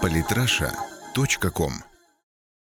Политраша.ком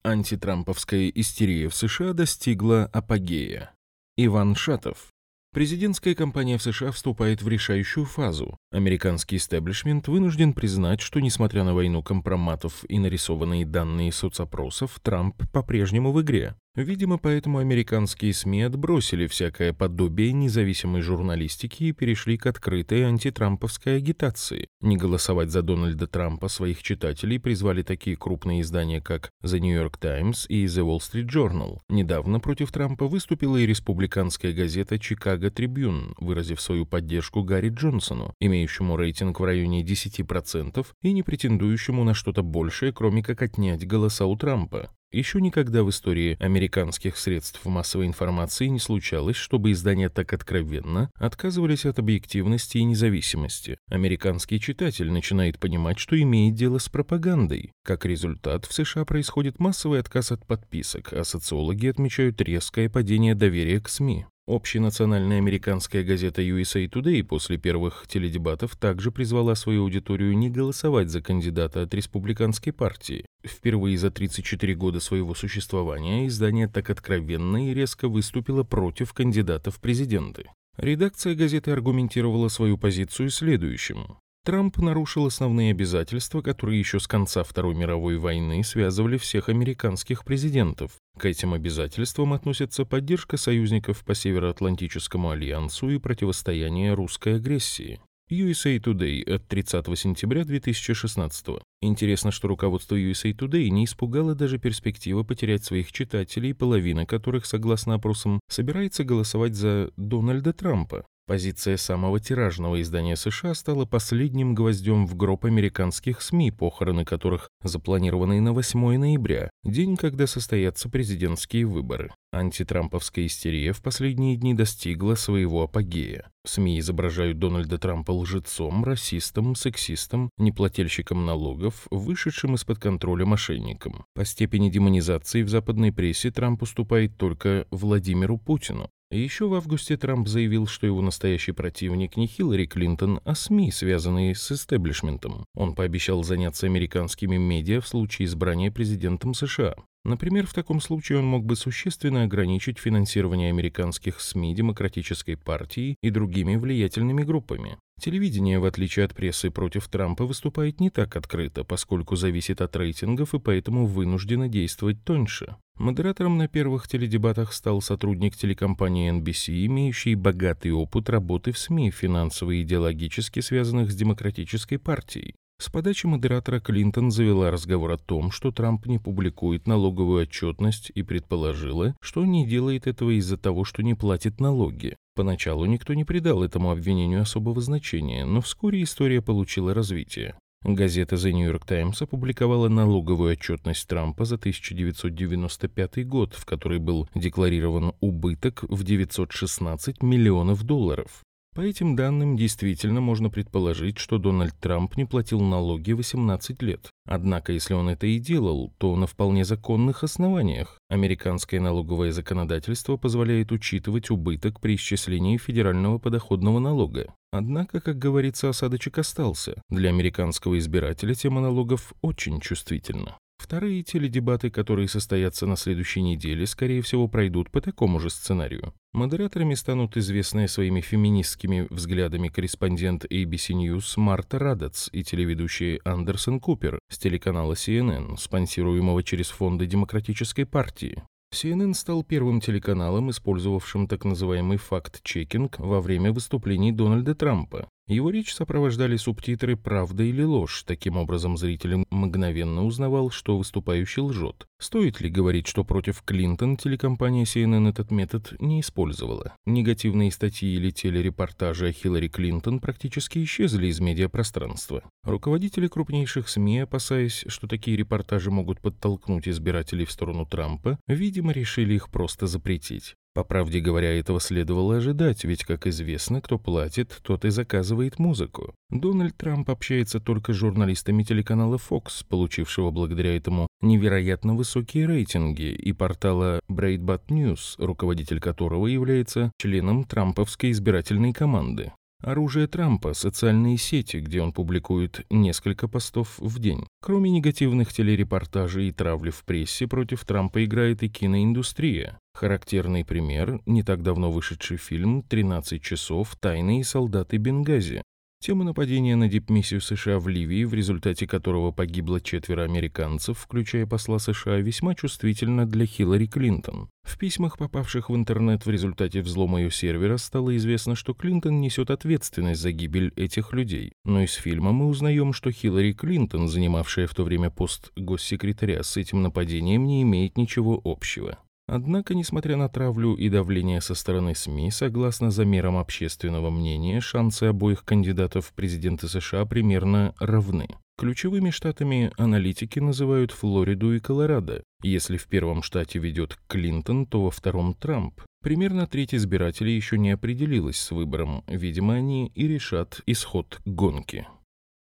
Антитрамповская истерия в США достигла апогея. Иван Шатов. Президентская кампания в США вступает в решающую фазу. Американский истеблишмент вынужден признать, что, несмотря на войну компроматов и нарисованные данные соцопросов, Трамп по-прежнему в игре. Видимо, поэтому американские СМИ отбросили всякое подобие независимой журналистики и перешли к открытой антитрамповской агитации. Не голосовать за Дональда Трампа своих читателей призвали такие крупные издания, как The New York Times и The Wall Street Journal. Недавно против Трампа выступила и республиканская газета Chicago Tribune, выразив свою поддержку Гарри Джонсону, имеющему рейтинг в районе 10% и не претендующему на что-то большее, кроме как отнять голоса у Трампа. Еще никогда в истории американских средств массовой информации не случалось, чтобы издания так откровенно отказывались от объективности и независимости. Американский читатель начинает понимать, что имеет дело с пропагандой. Как результат, в США происходит массовый отказ от подписок, а социологи отмечают резкое падение доверия к СМИ. Общенациональная американская газета USA Today после первых теледебатов также призвала свою аудиторию не голосовать за кандидата от республиканской партии. Впервые за 34 года своего существования издание так откровенно и резко выступило против кандидата в президенты. Редакция газеты аргументировала свою позицию следующим. Трамп нарушил основные обязательства, которые еще с конца Второй мировой войны связывали всех американских президентов. К этим обязательствам относятся поддержка союзников по Североатлантическому альянсу и противостояние русской агрессии. USA Today от 30 сентября 2016. Интересно, что руководство USA Today не испугало даже перспектива потерять своих читателей, половина которых, согласно опросам, собирается голосовать за Дональда Трампа. Позиция самого тиражного издания США стала последним гвоздем в гроб американских СМИ, похороны которых запланированы на 8 ноября, день, когда состоятся президентские выборы. Антитрамповская истерия в последние дни достигла своего апогея. СМИ изображают Дональда Трампа лжецом, расистом, сексистом, неплательщиком налогов, вышедшим из-под контроля мошенником. По степени демонизации в западной прессе Трамп уступает только Владимиру Путину. Еще в августе Трамп заявил, что его настоящий противник не Хиллари Клинтон, а СМИ, связанные с истеблишментом. Он пообещал заняться американскими медиа в случае избрания президентом США. Например, в таком случае он мог бы существенно ограничить финансирование американских СМИ, Демократической партии и другими влиятельными группами. Телевидение, в отличие от прессы против Трампа, выступает не так открыто, поскольку зависит от рейтингов и поэтому вынуждено действовать тоньше. Модератором на первых теледебатах стал сотрудник телекомпании NBC, имеющий богатый опыт работы в СМИ, финансово и идеологически связанных с Демократической партией. С подачи модератора Клинтон завела разговор о том, что Трамп не публикует налоговую отчетность и предположила, что не делает этого из-за того, что не платит налоги. Поначалу никто не придал этому обвинению особого значения, но вскоре история получила развитие. Газета The New York Times опубликовала налоговую отчетность Трампа за 1995 год, в которой был декларирован убыток в 916 миллионов долларов. По этим данным действительно можно предположить, что Дональд Трамп не платил налоги 18 лет. Однако, если он это и делал, то на вполне законных основаниях. Американское налоговое законодательство позволяет учитывать убыток при исчислении федерального подоходного налога. Однако, как говорится, осадочек остался. Для американского избирателя тема налогов очень чувствительна. Вторые теледебаты, которые состоятся на следующей неделе, скорее всего, пройдут по такому же сценарию. Модераторами станут известные своими феминистскими взглядами корреспондент ABC News Марта Радец и телеведущий Андерсон Купер с телеканала CNN, спонсируемого через фонды Демократической партии. CNN стал первым телеканалом, использовавшим так называемый факт-чекинг во время выступлений Дональда Трампа. Его речь сопровождали субтитры «Правда или ложь». Таким образом, зритель мгновенно узнавал, что выступающий лжет. Стоит ли говорить, что против Клинтон телекомпания CNN этот метод не использовала? Негативные статьи или телерепортажи о Хиллари Клинтон практически исчезли из медиапространства. Руководители крупнейших СМИ, опасаясь, что такие репортажи могут подтолкнуть избирателей в сторону Трампа, видимо, решили их просто запретить. По правде говоря, этого следовало ожидать, ведь, как известно, кто платит, тот и заказывает музыку. Дональд Трамп общается только с журналистами телеканала Fox, получившего благодаря этому невероятно высокие рейтинги, и портала Breitbart News, руководитель которого является членом трамповской избирательной команды. Оружие Трампа – социальные сети, где он публикует несколько постов в день. Кроме негативных телерепортажей и травли в прессе, против Трампа играет и киноиндустрия. Характерный пример – не так давно вышедший фильм «13 часов. Тайные солдаты Бенгази», Тема нападения на дипмиссию США в Ливии, в результате которого погибло четверо американцев, включая посла США, весьма чувствительна для Хиллари Клинтон. В письмах, попавших в интернет в результате взлома ее сервера, стало известно, что Клинтон несет ответственность за гибель этих людей. Но из фильма мы узнаем, что Хиллари Клинтон, занимавшая в то время пост госсекретаря, с этим нападением не имеет ничего общего. Однако, несмотря на травлю и давление со стороны СМИ, согласно замерам общественного мнения, шансы обоих кандидатов в президенты США примерно равны. Ключевыми штатами аналитики называют Флориду и Колорадо. Если в первом штате ведет Клинтон, то во втором Трамп. Примерно треть избирателей еще не определилась с выбором. Видимо, они и решат исход гонки.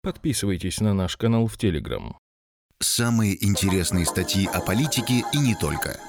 Подписывайтесь на наш канал в Телеграм. Самые интересные статьи о политике и не только –